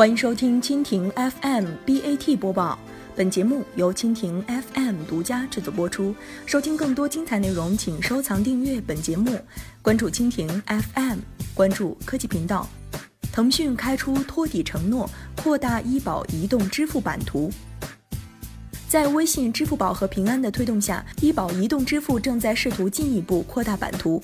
欢迎收听蜻蜓 FM BAT 播报，本节目由蜻蜓 FM 独家制作播出。收听更多精彩内容，请收藏订阅本节目，关注蜻蜓 FM，关注科技频道。腾讯开出托底承诺，扩大医保移动支付版图。在微信、支付宝和平安的推动下，医保移动支付正在试图进一步扩大版图。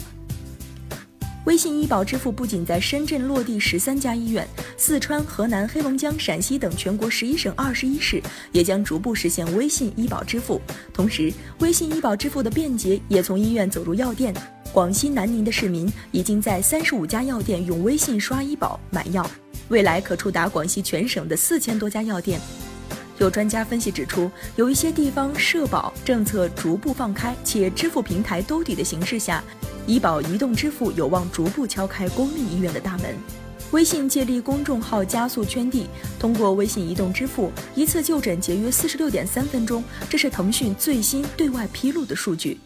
微信医保支付不仅在深圳落地十三家医院，四川、河南、黑龙江、陕西等全国十一省二十一市也将逐步实现微信医保支付。同时，微信医保支付的便捷也从医院走入药店。广西南宁的市民已经在三十五家药店用微信刷医保买药，未来可触达广西全省的四千多家药店。有专家分析指出，有一些地方社保政策逐步放开，且支付平台兜底的形势下。医保移动支付有望逐步敲开公立医院的大门。微信借力公众号加速圈地，通过微信移动支付，一次就诊节约四十六点三分钟，这是腾讯最新对外披露的数据。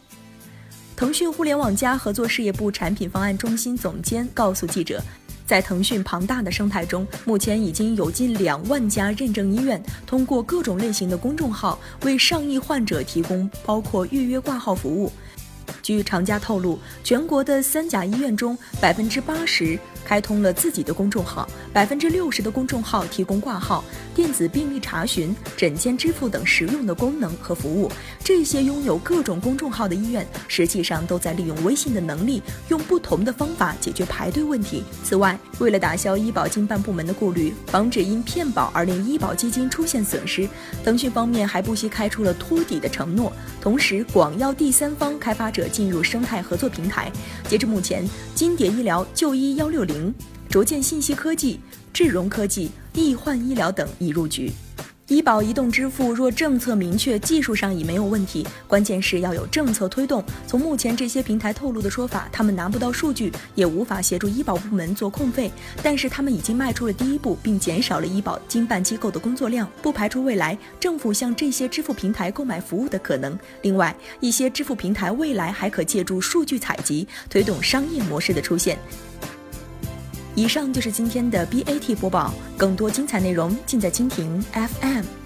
腾讯互联网加合作事业部产品方案中心总监告诉记者，在腾讯庞大的生态中，目前已经有近两万家认证医院通过各种类型的公众号为上亿患者提供包括预约挂号服务。据厂家透露，全国的三甲医院中，百分之八十开通了自己的公众号，百分之六十的公众号提供挂号、电子病历查询、诊间支付等实用的功能和服务。这些拥有各种公众号的医院，实际上都在利用微信的能力，用不同的方法解决排队问题。此外，为了打消医保经办部门的顾虑，防止因骗保而令医保基金出现损失，腾讯方面还不惜开出了托底的承诺，同时广邀第三方开发者。进入生态合作平台。截至目前，金蝶医疗、就医幺六零、卓健信息科技、智融科技、易患医疗等已入局。医保移动支付若政策明确，技术上已没有问题，关键是要有政策推动。从目前这些平台透露的说法，他们拿不到数据，也无法协助医保部门做控费。但是他们已经迈出了第一步，并减少了医保经办机构的工作量，不排除未来政府向这些支付平台购买服务的可能。另外，一些支付平台未来还可借助数据采集，推动商业模式的出现。以上就是今天的 BAT 播报，更多精彩内容尽在蜻蜓 FM。